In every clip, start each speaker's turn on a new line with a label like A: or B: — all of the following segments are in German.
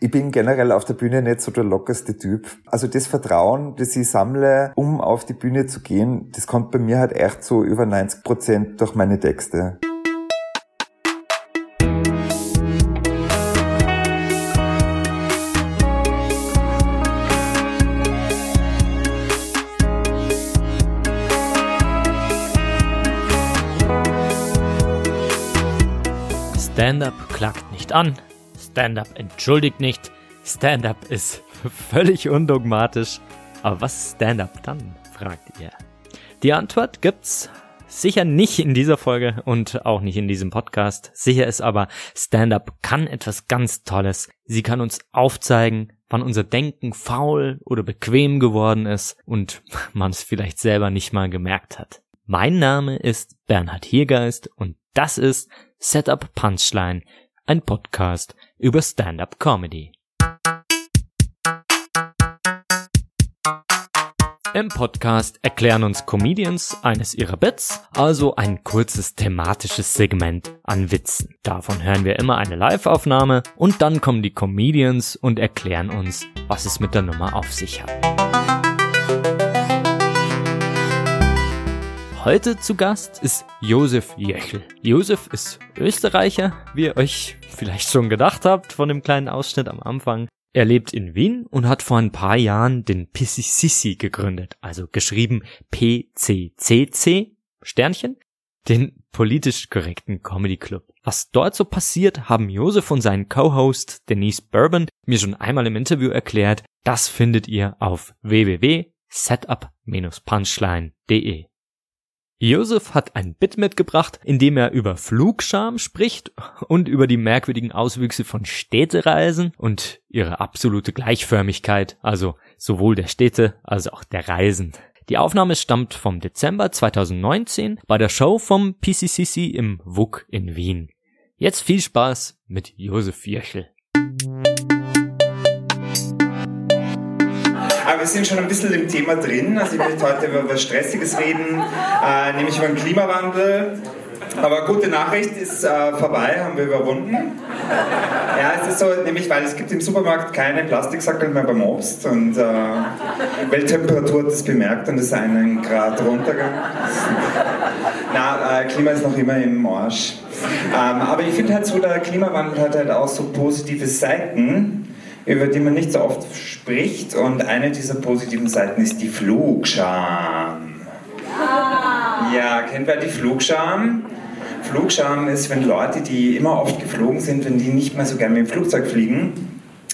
A: Ich bin generell auf der Bühne nicht so der lockerste Typ. Also das Vertrauen, das ich sammle, um auf die Bühne zu gehen, das kommt bei mir halt echt so über 90 Prozent durch meine Texte.
B: Stand-up klagt nicht an, Stand-up entschuldigt nicht, Stand-up ist völlig undogmatisch. Aber was Stand-up dann, fragt ihr. Die Antwort gibt's sicher nicht in dieser Folge und auch nicht in diesem Podcast. Sicher ist aber, Stand-up kann etwas ganz Tolles. Sie kann uns aufzeigen, wann unser Denken faul oder bequem geworden ist und man es vielleicht selber nicht mal gemerkt hat. Mein Name ist Bernhard Hiergeist und das ist Setup Punchline, ein Podcast über Stand-up Comedy. Im Podcast erklären uns Comedians eines ihrer Bits, also ein kurzes thematisches Segment an Witzen. Davon hören wir immer eine Live-Aufnahme und dann kommen die Comedians und erklären uns, was es mit der Nummer auf sich hat. Heute zu Gast ist Josef Jöchel. Josef ist Österreicher, wie ihr euch vielleicht schon gedacht habt von dem kleinen Ausschnitt am Anfang. Er lebt in Wien und hat vor ein paar Jahren den Pississisi gegründet, also geschrieben PCCC, Sternchen, den politisch korrekten Comedy Club. Was dort so passiert, haben Josef und sein Co-Host Denise Bourbon mir schon einmal im Interview erklärt. Das findet ihr auf www.setup-punchline.de. Josef hat ein Bit mitgebracht, in dem er über Flugscham spricht und über die merkwürdigen Auswüchse von Städtereisen und ihre absolute Gleichförmigkeit, also sowohl der Städte als auch der Reisen. Die Aufnahme stammt vom Dezember 2019 bei der Show vom PCCC im WUK in Wien. Jetzt viel Spaß mit Josef Jöchel.
A: Sind schon ein bisschen im Thema drin. Also ich möchte heute über was Stressiges reden, äh, nämlich über den Klimawandel. Aber gute Nachricht ist äh, vorbei, haben wir überwunden. Ja, es ist so, nämlich weil es gibt im Supermarkt keine Plastiksackel mehr beim Obst und äh, Welttemperatur hat das bemerkt und ist einen Grad runtergegangen. Na, äh, Klima ist noch immer im Arsch. Ähm, aber ich finde halt so, der Klimawandel hat halt auch so positive Seiten über die man nicht so oft spricht. Und eine dieser positiven Seiten ist die Flugscham. Ja, kennt wer die Flugscham? Flugscham ist, wenn Leute, die immer oft geflogen sind, wenn die nicht mehr so gerne mit dem Flugzeug fliegen,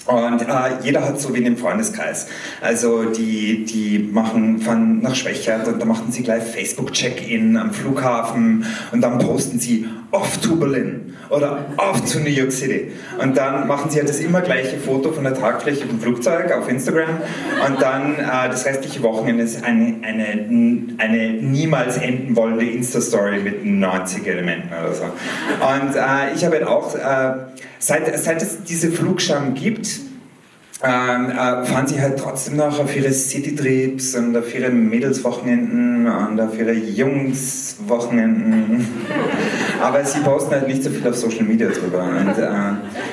A: und äh, jeder hat so wie in dem Freundeskreis. Also die, die machen, fahren nach Schwächert und da machen sie gleich Facebook-Check-In am Flughafen und dann posten sie off to Berlin oder off to New York City. Und dann machen sie halt das immer gleiche Foto von der Tragfläche vom Flugzeug auf Instagram und dann äh, das restliche Wochenende ist eine, eine, eine niemals enden wollende Insta-Story mit 90 Elementen oder so. Und äh, ich habe halt auch, äh, seit, seit es diese Flugscham gibt, ähm, äh, fahren sie halt trotzdem noch auf ihre Citytrips und auf ihre Mädelswochenenden und auf ihre Jungswochenenden. Aber sie posten halt nicht so viel auf Social Media drüber. Und, äh,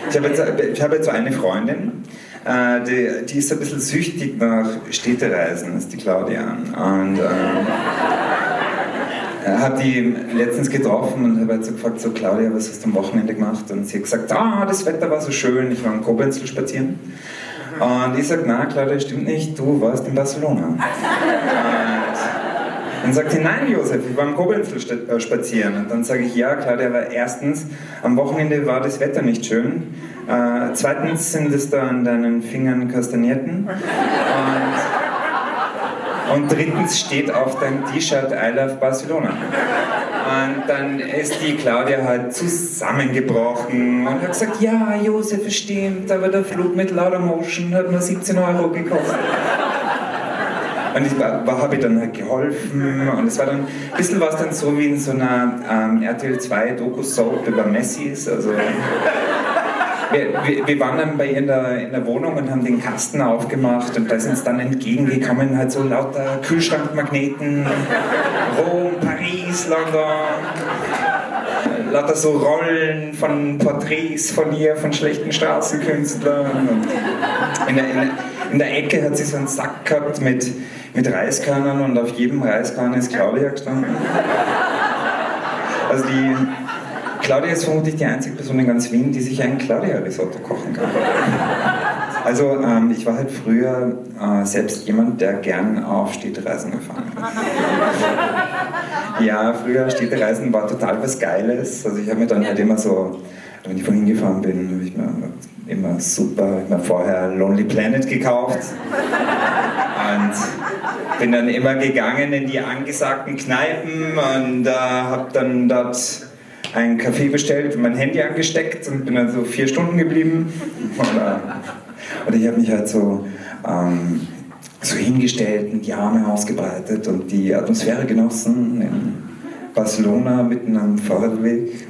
A: ich habe jetzt, hab jetzt so eine Freundin, äh, die, die ist ein bisschen süchtig nach Städtereisen, ist die Claudia. Und äh, habe die letztens getroffen und habe halt so gefragt, so Claudia, was hast du am Wochenende gemacht? Und sie hat gesagt, ah, das Wetter war so schön, ich war am Koblenz spazieren. Und ich sage, na das stimmt nicht, du warst in Barcelona. Dann sagt sie, nein, Josef, ich war am Koblenz äh, spazieren. Und dann sage ich, ja, klar, der war erstens, am Wochenende war das Wetter nicht schön. Äh, zweitens sind es da an deinen Fingern Kastanierten. Und, und drittens steht auf deinem T-Shirt I love Barcelona. Und dann ist die Claudia halt zusammengebrochen und hat gesagt, ja, Josef, stimmt, aber der Flug mit Laudamotion hat nur 17 Euro gekostet. Und ich habe dann halt geholfen und es war dann, ein bisschen was dann so wie in so einer ähm, RTL 2 Doku-Soap über Messis, also wir, wir, wir, waren dann bei ihr in der, in der Wohnung und haben den Kasten aufgemacht und da ist uns dann entgegengekommen halt so lauter Kühlschrankmagneten, Rom, Paris, London.
C: lauter so Rollen von Porträts von ihr, von schlechten Straßenkünstlern. In, der, in, in der Ecke hat sie so einen Sack gehabt mit, mit Reiskörnern und auf jedem Reiskorn ist Claudia gestanden. Also die Claudia ist vermutlich die einzige Person in ganz Wien, die sich ein Claudia-Risotto kochen kann. Also ähm, ich war halt früher äh, selbst jemand, der gern auf Städtereisen gefahren ist. ja, früher Städtereisen war total was Geiles. Also ich habe mir dann halt immer so, wenn ich vorhin gefahren bin, habe ich mir immer super, ich mir vorher Lonely Planet gekauft und bin dann immer gegangen in die angesagten Kneipen und äh, habe dann dort einen Kaffee bestellt, mein Handy angesteckt und bin dann so vier Stunden geblieben. Und, äh, und ich habe mich halt so, ähm, so hingestellt und die Arme ausgebreitet und die Atmosphäre genossen in Barcelona mitten am Fahrradweg.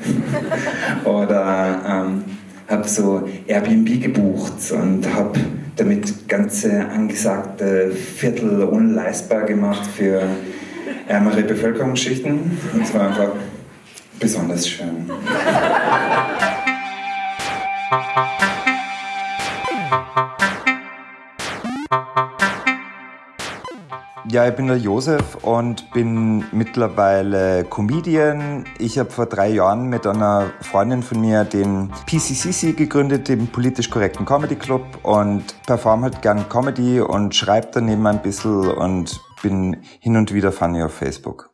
C: Oder ähm, habe so Airbnb gebucht und habe damit ganze angesagte Viertel unleistbar gemacht für ärmere Bevölkerungsschichten. Und es war einfach besonders schön.
A: Ja, ich bin der Josef und bin mittlerweile Comedian. Ich habe vor drei Jahren mit einer Freundin von mir den PCCC gegründet, den politisch korrekten Comedy Club und performe halt gern Comedy und schreibe daneben ein bisschen und bin hin und wieder funny auf Facebook.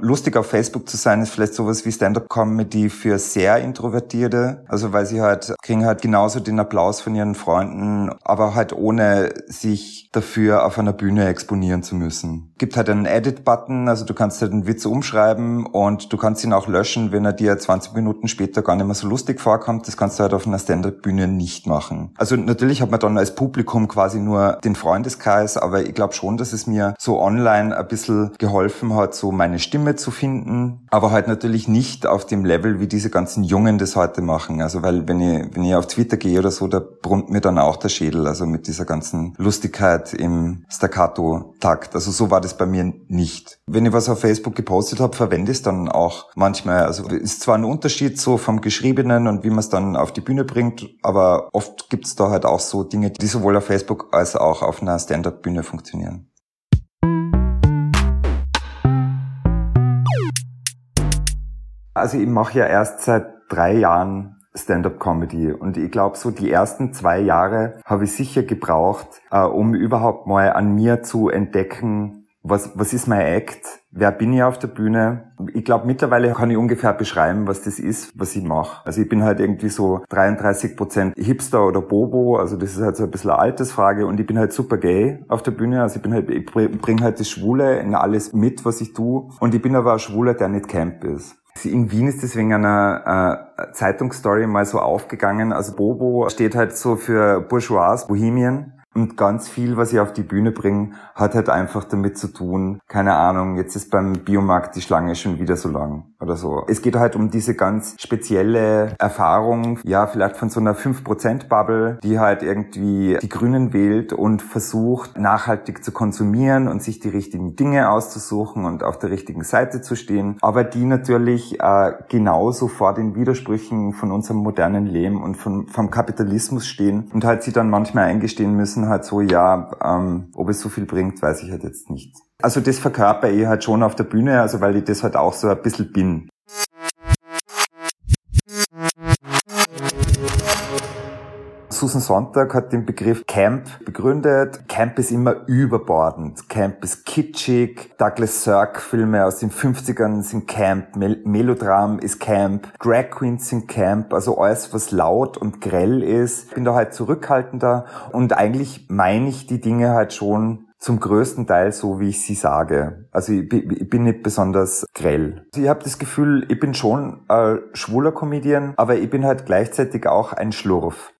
A: Lustig auf Facebook zu sein ist vielleicht sowas wie Stand-up-Comedy für sehr Introvertierte. Also weil sie halt kriegen halt genauso den Applaus von ihren Freunden, aber halt ohne sich dafür auf einer Bühne exponieren zu müssen. Gibt halt einen Edit-Button, also du kannst halt einen Witz umschreiben und du kannst ihn auch löschen, wenn er dir 20 Minuten später gar nicht mehr so lustig vorkommt. Das kannst du halt auf einer Stand-up-Bühne nicht machen. Also natürlich hat man dann als Publikum quasi nur den Freundeskreis, aber ich glaube schon, dass es mir so online ein bisschen geholfen hat, so meine Stimme Stimme zu finden, aber halt natürlich nicht auf dem Level, wie diese ganzen Jungen das heute machen. Also weil wenn ich, wenn ich auf Twitter gehe oder so, da brummt mir dann auch der Schädel, also mit dieser ganzen Lustigkeit im Staccato-Takt. Also so war das bei mir nicht. Wenn ich was auf Facebook gepostet habe, verwende ich es dann auch manchmal. Also ist zwar ein Unterschied so vom Geschriebenen und wie man es dann auf die Bühne bringt, aber oft gibt es da halt auch so Dinge, die sowohl auf Facebook als auch auf einer Stand-up-Bühne funktionieren. Also ich mache ja erst seit drei Jahren Stand-up-Comedy. Und ich glaube, so die ersten zwei Jahre habe ich sicher gebraucht, äh, um überhaupt mal an mir zu entdecken, was, was ist mein Act, wer bin ich auf der Bühne. Ich glaube, mittlerweile kann ich ungefähr beschreiben, was das ist, was ich mache. Also ich bin halt irgendwie so 33 Prozent Hipster oder Bobo, also das ist halt so ein bisschen eine Altersfrage und ich bin halt super gay auf der Bühne, also ich bin halt, ich bringe halt das Schwule in alles mit, was ich tue und ich bin aber ein Schwuler, der nicht Camp ist. In Wien ist deswegen einer äh, Zeitungsstory mal so aufgegangen. Also Bobo steht halt so für Bourgeois, Bohemien. Und ganz viel, was ich auf die Bühne bringe, hat halt einfach damit zu tun, keine Ahnung, jetzt ist beim Biomarkt die Schlange schon wieder so lang oder so. Es geht halt um diese ganz spezielle Erfahrung, ja, vielleicht von so einer 5%-Bubble, die halt irgendwie die Grünen wählt und versucht, nachhaltig zu konsumieren und sich die richtigen Dinge auszusuchen und auf der richtigen Seite zu stehen, aber die natürlich äh, genauso vor den Widersprüchen von unserem modernen Leben und von, vom Kapitalismus stehen und halt sie dann manchmal eingestehen müssen, halt so, ja, ähm, ob es so viel bringt, weiß ich halt jetzt nicht. Also das verkörper ich halt schon auf der Bühne, also weil ich das halt auch so ein bisschen bin. Susan Sonntag hat den Begriff Camp begründet. Camp ist immer überbordend. Camp ist kitschig. Douglas Sirk Filme aus den 50ern sind Camp. Mel Melodram ist Camp. Drag Queens sind Camp. Also alles, was laut und grell ist. Ich bin da halt zurückhaltender und eigentlich meine ich die Dinge halt schon zum größten Teil so, wie ich sie sage. Also ich, ich bin nicht besonders grell. Also ich habe das Gefühl, ich bin schon ein schwuler Comedian, aber ich bin halt gleichzeitig auch ein Schlurf.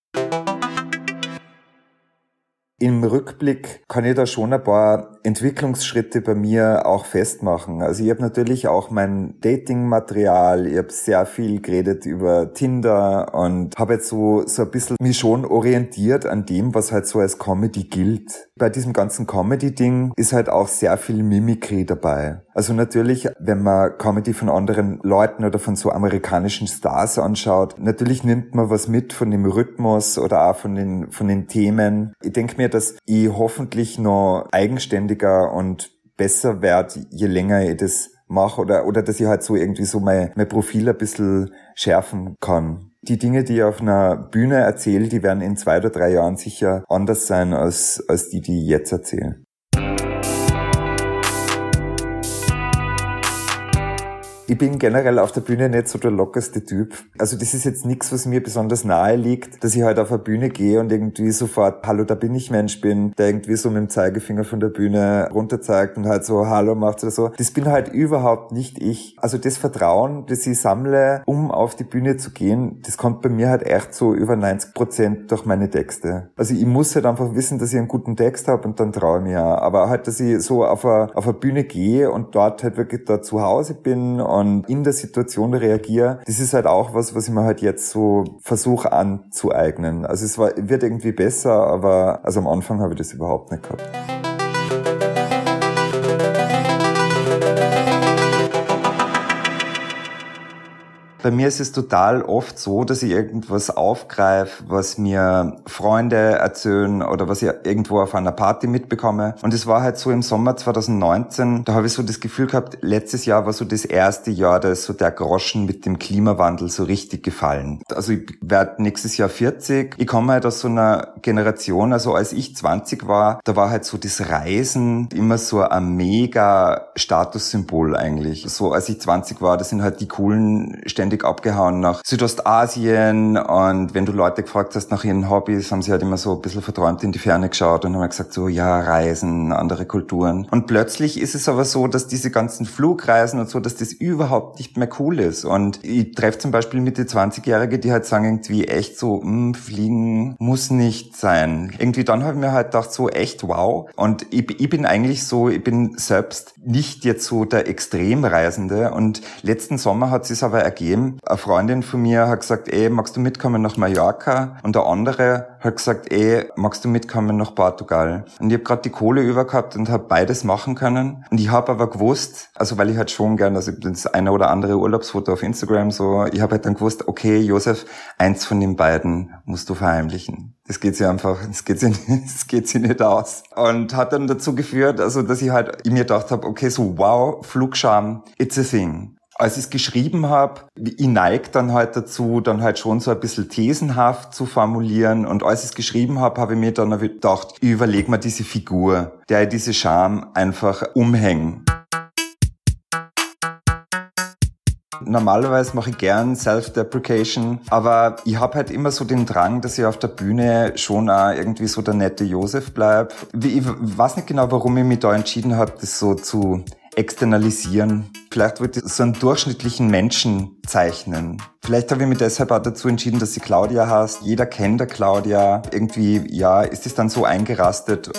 A: Im Rückblick kann ich da schon ein paar Entwicklungsschritte bei mir auch festmachen. Also ich habe natürlich auch mein Dating-Material, ich habe sehr viel geredet über Tinder und habe jetzt so, so ein bisschen mich schon orientiert an dem, was halt so als Comedy gilt. Bei diesem ganzen Comedy-Ding ist halt auch sehr viel Mimikry dabei. Also natürlich, wenn man Comedy von anderen Leuten oder von so amerikanischen Stars anschaut, natürlich nimmt man was mit von dem Rhythmus oder auch von den, von den Themen. Ich denke mir, dass ich hoffentlich noch eigenständiger und besser werde, je länger ich das mache oder, oder dass ich halt so irgendwie so mein, mein Profil ein bisschen schärfen kann. Die Dinge, die ich auf einer Bühne erzähle, die werden in zwei oder drei Jahren sicher anders sein als, als die, die ich jetzt erzähle. Ich bin generell auf der Bühne nicht so der lockerste Typ. Also das ist jetzt nichts, was mir besonders nahe liegt, dass ich halt auf eine Bühne gehe und irgendwie sofort Hallo, da bin ich Mensch bin, der irgendwie so mit dem Zeigefinger von der Bühne runter zeigt und halt so Hallo macht oder so. Das bin halt überhaupt nicht ich. Also das Vertrauen, das ich sammle, um auf die Bühne zu gehen, das kommt bei mir halt echt so über 90 Prozent durch meine Texte. Also ich muss halt einfach wissen, dass ich einen guten Text habe und dann traue ich mir. Aber halt, dass ich so auf eine, auf Bühne gehe und dort halt wirklich da zu Hause bin und in der Situation reagiere, das ist halt auch was, was ich mir halt jetzt so versuche anzueignen. Also es war, wird irgendwie besser, aber also am Anfang habe ich das überhaupt nicht gehabt. Bei mir ist es total oft so, dass ich irgendwas aufgreife, was mir Freunde erzählen oder was ich irgendwo auf einer Party mitbekomme. Und es war halt so im Sommer 2019, da habe ich so das Gefühl gehabt, letztes Jahr war so das erste Jahr, da ist so der Groschen mit dem Klimawandel so richtig gefallen. Also ich werde nächstes Jahr 40. Ich komme halt aus so einer Generation, also als ich 20 war, da war halt so das Reisen immer so ein mega Statussymbol eigentlich. So als ich 20 war, das sind halt die coolen Stände ständig abgehauen nach Südostasien und wenn du Leute gefragt hast nach ihren Hobbys, haben sie halt immer so ein bisschen verträumt in die Ferne geschaut und haben halt gesagt so, ja, Reisen, andere Kulturen. Und plötzlich ist es aber so, dass diese ganzen Flugreisen und so, dass das überhaupt nicht mehr cool ist. Und ich treffe zum Beispiel Mitte 20-Jährige, die halt sagen irgendwie echt so, hm, fliegen muss nicht sein. Irgendwie dann habe ich mir halt gedacht so, echt wow. Und ich, ich bin eigentlich so, ich bin selbst nicht jetzt so der Extremreisende und letzten Sommer hat es aber ergeben, Problem. Eine Freundin von mir hat gesagt, ey, magst du mitkommen nach Mallorca? Und der andere hat gesagt, ey, magst du mitkommen nach Portugal? Und ich habe gerade die Kohle über gehabt und habe beides machen können. Und ich habe aber gewusst, also weil ich halt schon gern, also das eine oder andere Urlaubsfoto auf Instagram so, ich habe halt dann gewusst, okay, Josef, eins von den beiden musst du verheimlichen. Das geht sie einfach, das geht sie, das geht sie nicht aus. Und hat dann dazu geführt, also dass ich halt ich mir gedacht habe, okay, so wow, Flugscham, it's a thing als ich es geschrieben habe, ich neige dann halt dazu, dann halt schon so ein bisschen thesenhaft zu formulieren. Und als ich es geschrieben habe, habe ich mir dann gedacht, ich überlege mir diese Figur, der ich diese Scham einfach umhängen. Normalerweise mache ich gern Self-Deprecation, aber ich habe halt immer so den Drang, dass ich auf der Bühne schon auch irgendwie so der nette Josef bleib. Ich weiß nicht genau, warum ich mich da entschieden habe, das so zu externalisieren. Vielleicht wollte ich so einen durchschnittlichen Menschen zeichnen. Vielleicht habe ich mich deshalb auch dazu entschieden, dass sie Claudia heißt. Jeder kennt der Claudia. Irgendwie, ja, ist es dann so eingerastet.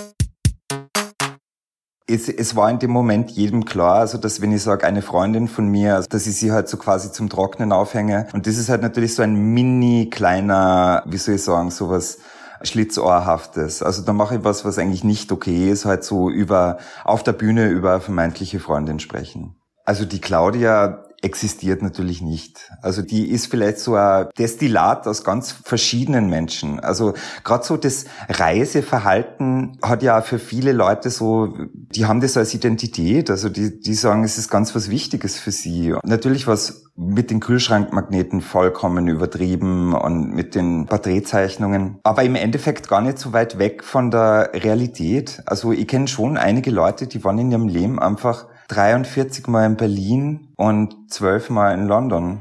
A: Es, es, war in dem Moment jedem klar, also dass wenn ich sage, eine Freundin von mir, also dass ich sie halt so quasi zum Trocknen aufhänge. Und das ist halt natürlich so ein mini kleiner, wie soll ich sagen, sowas Schlitzohrhaftes. Also da mache ich was, was eigentlich nicht okay ist, halt so über, auf der Bühne über vermeintliche Freundin sprechen. Also die Claudia existiert natürlich nicht. Also die ist vielleicht so ein Destillat aus ganz verschiedenen Menschen. Also gerade so das Reiseverhalten hat ja für viele Leute so, die haben das als Identität. Also die, die sagen, es ist ganz was Wichtiges für sie. Natürlich was mit den Kühlschrankmagneten vollkommen übertrieben und mit den Porträtzeichnungen. Aber im Endeffekt gar nicht so weit weg von der Realität. Also ich kenne schon einige Leute, die waren in ihrem Leben einfach 43 Mal in Berlin und 12 Mal in London.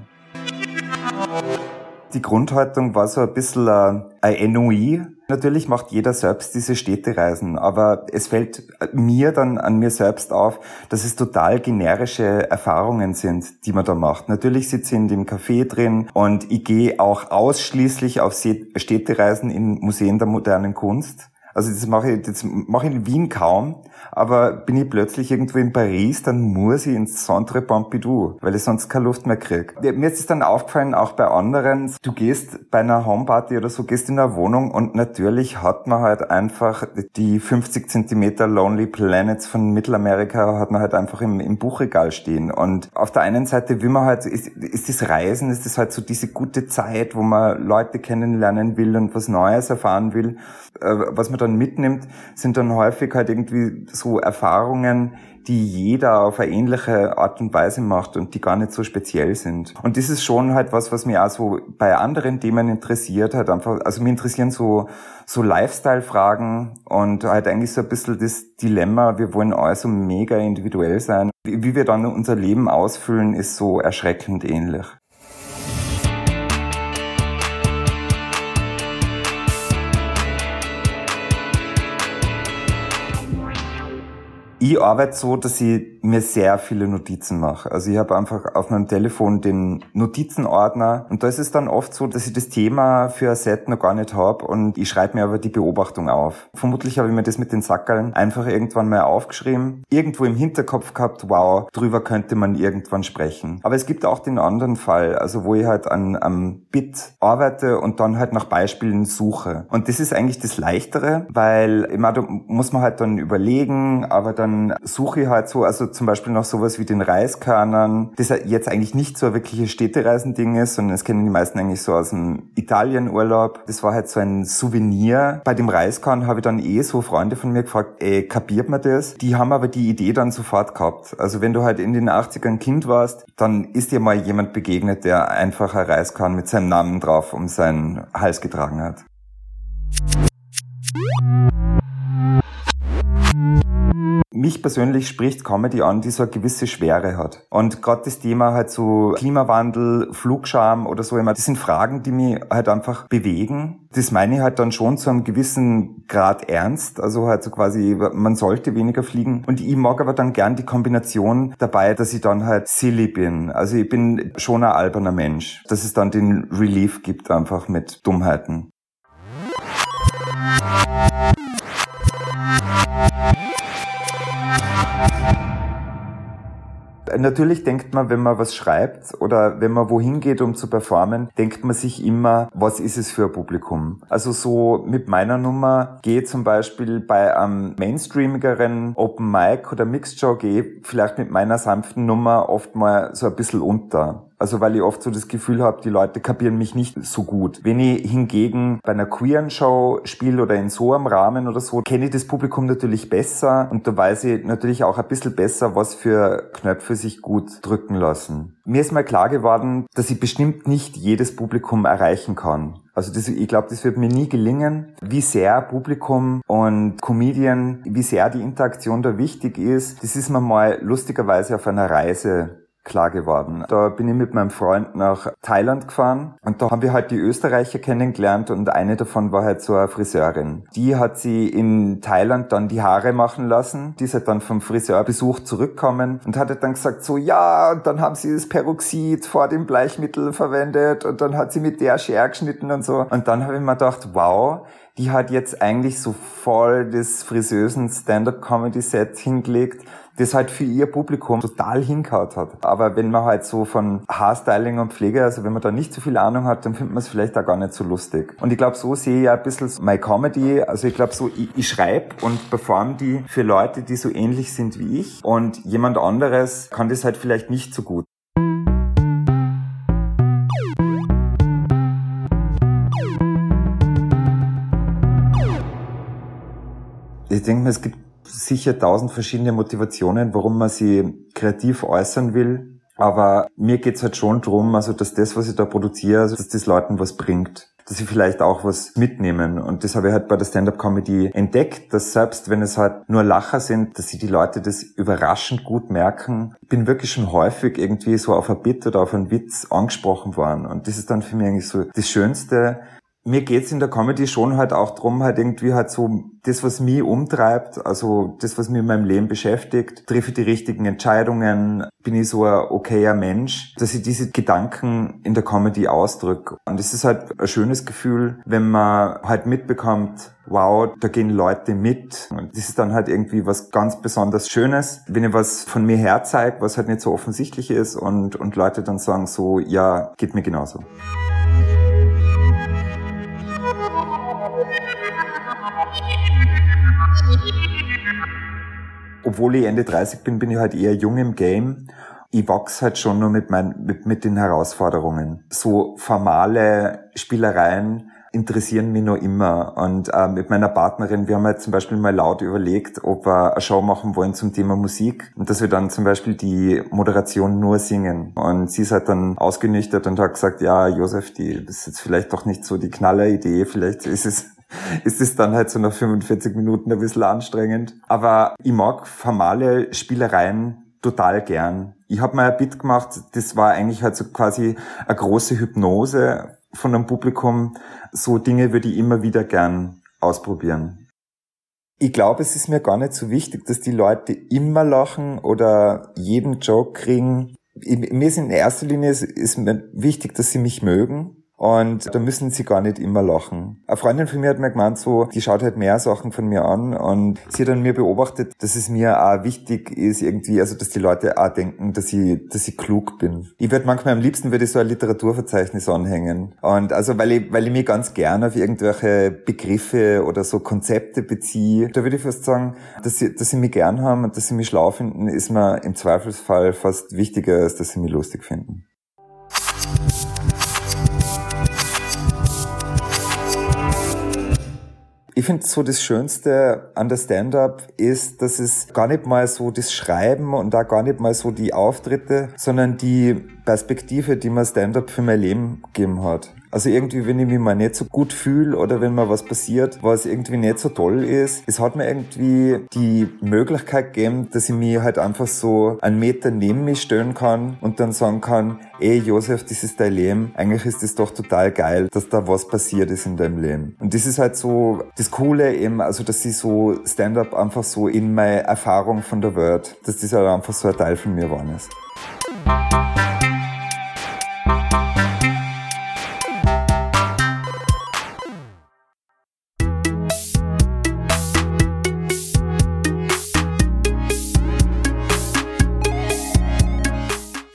A: Die Grundhaltung war so ein bisschen äh, ein NOI. Natürlich macht jeder selbst diese Städtereisen, aber es fällt mir dann an mir selbst auf, dass es total generische Erfahrungen sind, die man da macht. Natürlich sitze ich in dem Café drin und ich gehe auch ausschließlich auf Städtereisen in Museen der modernen Kunst. Also das mache ich, das mache ich in Wien kaum, aber bin ich plötzlich irgendwo in Paris, dann muss ich ins Centre Pompidou, weil ich sonst keine Luft mehr kriege. Mir ist es dann aufgefallen, auch bei anderen, du gehst bei einer Homeparty oder so, gehst in eine Wohnung und natürlich hat man halt einfach die 50 Zentimeter Lonely Planets von Mittelamerika hat man halt einfach im, im Buchregal stehen. Und auf der einen Seite will man halt, ist, ist das Reisen, ist das halt so diese gute Zeit, wo man Leute kennenlernen will und was Neues erfahren will. Äh, was man dann mitnimmt, sind dann häufig halt irgendwie so Erfahrungen, die jeder auf eine ähnliche Art und Weise macht und die gar nicht so speziell sind. Und das ist schon halt was, was mich auch so bei anderen Themen interessiert hat. Einfach, also mich interessieren so, so Lifestyle-Fragen und halt eigentlich so ein bisschen das Dilemma, wir wollen also mega individuell sein. Wie wir dann unser Leben ausfüllen, ist so erschreckend ähnlich. Ich arbeite so, dass ich mir sehr viele Notizen mache. Also ich habe einfach auf meinem Telefon den Notizenordner und da ist es dann oft so, dass ich das Thema für ein Set noch gar nicht habe und ich schreibe mir aber die Beobachtung auf. Vermutlich habe ich mir das mit den Sackeln einfach irgendwann mal aufgeschrieben, irgendwo im Hinterkopf gehabt, wow, drüber könnte man irgendwann sprechen. Aber es gibt auch den anderen Fall, also wo ich halt an am Bit arbeite und dann halt nach Beispielen suche. Und das ist eigentlich das Leichtere, weil immer da muss man halt dann überlegen, aber dann suche ich halt so, also zum Beispiel noch sowas wie den Reiskörnern, das jetzt eigentlich nicht so ein wirkliches Städtereisending ist, sondern das kennen die meisten eigentlich so aus dem Italienurlaub. Das war halt so ein Souvenir. Bei dem Reiskorn habe ich dann eh so Freunde von mir gefragt, ey, kapiert man das? Die haben aber die Idee dann sofort gehabt. Also wenn du halt in den 80ern Kind warst, dann ist dir mal jemand begegnet, der einfach ein Reiskorn mit seinem Namen drauf um seinen Hals getragen hat. Mich persönlich spricht Comedy an, die so eine gewisse Schwere hat. Und gerade das Thema halt so Klimawandel, Flugscham oder so immer, das sind Fragen, die mich halt einfach bewegen. Das meine ich halt dann schon zu einem gewissen Grad ernst. Also halt so quasi, man sollte weniger fliegen. Und ich mag aber dann gern die Kombination dabei, dass ich dann halt silly bin. Also ich bin schon ein alberner Mensch. Dass es dann den Relief gibt einfach mit Dummheiten. Natürlich denkt man, wenn man was schreibt oder wenn man wohin geht, um zu performen, denkt man sich immer, was ist es für ein Publikum? Also so mit meiner Nummer gehe zum Beispiel bei einem mainstreamigeren Open Mic oder Mixed Show gehe vielleicht mit meiner sanften Nummer oft mal so ein bisschen unter. Also weil ich oft so das Gefühl habe, die Leute kapieren mich nicht so gut. Wenn ich hingegen bei einer queeren Show spiele oder in so einem Rahmen oder so, kenne ich das Publikum natürlich besser und da weiß ich natürlich auch ein bisschen besser, was für Knöpfe sich gut drücken lassen. Mir ist mal klar geworden, dass ich bestimmt nicht jedes Publikum erreichen kann. Also das, ich glaube, das wird mir nie gelingen, wie sehr Publikum und Comedian, wie sehr die Interaktion da wichtig ist. Das ist mir mal lustigerweise auf einer Reise klar geworden. Da bin ich mit meinem Freund nach Thailand gefahren und da haben wir halt die Österreicher kennengelernt und eine davon war halt so eine Friseurin. Die hat sie in Thailand dann die Haare machen lassen. Die ist halt dann vom Friseurbesuch zurückkommen und hat halt dann gesagt so, ja, und dann haben sie das Peroxid vor dem Bleichmittel verwendet und dann hat sie mit der Schere geschnitten und so. Und dann habe ich mir gedacht, wow, die hat jetzt eigentlich so voll das friseusen Stand-up-Comedy-Set hingelegt das halt für ihr Publikum total hinkaut hat. Aber wenn man halt so von Haarstyling und Pflege, also wenn man da nicht so viel Ahnung hat, dann findet man es vielleicht auch gar nicht so lustig. Und ich glaube, so sehe ich ja ein bisschen my Comedy. Also ich glaube so, ich, ich schreibe und performe die für Leute, die so ähnlich sind wie ich. Und jemand anderes kann das halt vielleicht nicht so gut. Ich denke mir, es gibt sicher tausend verschiedene Motivationen, warum man sie kreativ äußern will. Aber mir geht's halt schon drum, also dass das, was ich da produziere, also dass das Leuten was bringt dass sie vielleicht auch was mitnehmen. Und das habe ich halt bei der Stand-Up-Comedy entdeckt, dass selbst wenn es halt nur Lacher sind, dass sie die Leute das überraschend gut merken. Ich bin wirklich schon häufig irgendwie so auf ein Bit oder auf einen Witz angesprochen worden. Und das ist dann für mich eigentlich so das Schönste, mir geht's in der Comedy schon halt auch drum, halt irgendwie halt so das, was mich umtreibt, also das, was mich in meinem Leben beschäftigt, treffe ich die richtigen Entscheidungen, bin ich so ein okayer Mensch, dass ich diese Gedanken in der Comedy ausdrücke. Und es ist halt ein schönes Gefühl, wenn man halt mitbekommt, wow, da gehen Leute mit. Und das ist dann halt irgendwie was ganz besonders Schönes, wenn ich was von mir her zeige, was halt nicht so offensichtlich ist und, und Leute dann sagen so, ja, geht mir genauso. Obwohl ich Ende 30 bin, bin ich halt eher jung im Game. Ich wachse halt schon nur mit, mein, mit, mit den Herausforderungen. So formale Spielereien interessieren mich noch immer. Und äh, mit meiner Partnerin, wir haben halt zum Beispiel mal laut überlegt, ob wir eine Show machen wollen zum Thema Musik und dass wir dann zum Beispiel die Moderation nur singen. Und sie ist halt dann ausgenüchtert und hat gesagt, ja, Josef, die, das ist jetzt vielleicht doch nicht so die Knaller-Idee, vielleicht ist es ist es dann halt so nach 45 Minuten ein bisschen anstrengend. Aber ich mag formale Spielereien total gern. Ich habe mal ein Bit gemacht, das war eigentlich halt so quasi eine große Hypnose von einem Publikum. So Dinge würde ich immer wieder gern ausprobieren. Ich glaube, es ist mir gar nicht so wichtig, dass die Leute immer lachen oder jeden Joke kriegen. Mir ist in erster Linie ist mir wichtig, dass sie mich mögen und da müssen sie gar nicht immer lachen. Eine Freundin von mir hat mir gemeint, so, die schaut halt mehr Sachen von mir an und sie hat an mir beobachtet, dass es mir auch wichtig ist irgendwie, also dass die Leute auch denken, dass ich, dass ich klug bin. Ich würde manchmal am liebsten würde ich so ein Literaturverzeichnis anhängen. Und also weil ich, weil ich mich ganz gerne auf irgendwelche Begriffe oder so Konzepte beziehe, da würde ich fast sagen, dass sie, dass sie mich gern haben und dass sie mich schlau finden, ist mir im Zweifelsfall fast wichtiger, als dass sie mich lustig finden. Ich finde so das Schönste an der Stand-up ist, dass es gar nicht mal so das Schreiben und da gar nicht mal so die Auftritte, sondern die Perspektive, die mir Stand-up für mein Leben gegeben hat. Also irgendwie, wenn ich mich mal nicht so gut fühle oder wenn mal was passiert, was irgendwie nicht so toll ist, es hat mir irgendwie die Möglichkeit gegeben, dass ich mich halt einfach so einen Meter neben mich stellen kann und dann sagen kann, ey Josef, das ist dein Leben. Eigentlich ist es doch total geil, dass da was passiert ist in deinem Leben. Und das ist halt so das Coole eben, also dass ich so Stand-up einfach so in meine Erfahrung von der Welt, dass das halt einfach so ein Teil von mir geworden ist.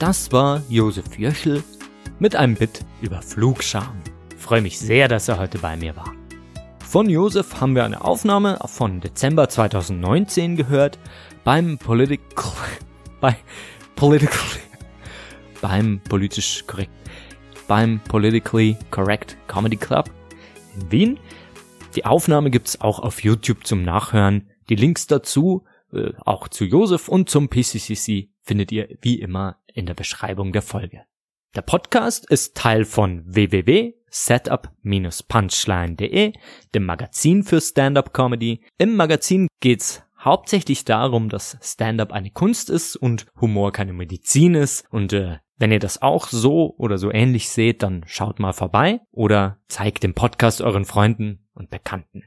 B: Das war Josef Jöchel mit einem Bit über Flugscham. Freue mich sehr, dass er heute bei mir war. Von Josef haben wir eine Aufnahme von Dezember 2019 gehört beim Political bei Political beim politisch korrekt beim Politically Correct Comedy Club in Wien. Die Aufnahme gibt's auch auf YouTube zum Nachhören. Die Links dazu, äh, auch zu Josef und zum PCCC findet ihr wie immer in der Beschreibung der Folge. Der Podcast ist Teil von www.setup-punchline.de, dem Magazin für Stand-up Comedy. Im Magazin geht's hauptsächlich darum, dass Stand-up eine Kunst ist und Humor keine Medizin ist. Und äh, wenn ihr das auch so oder so ähnlich seht, dann schaut mal vorbei oder zeigt den Podcast euren Freunden und Bekannten.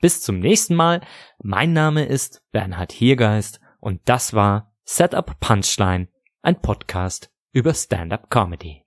B: Bis zum nächsten Mal. Mein Name ist Bernhard Hiergeist und das war Setup Punchline, ein Podcast über Stand-up Comedy.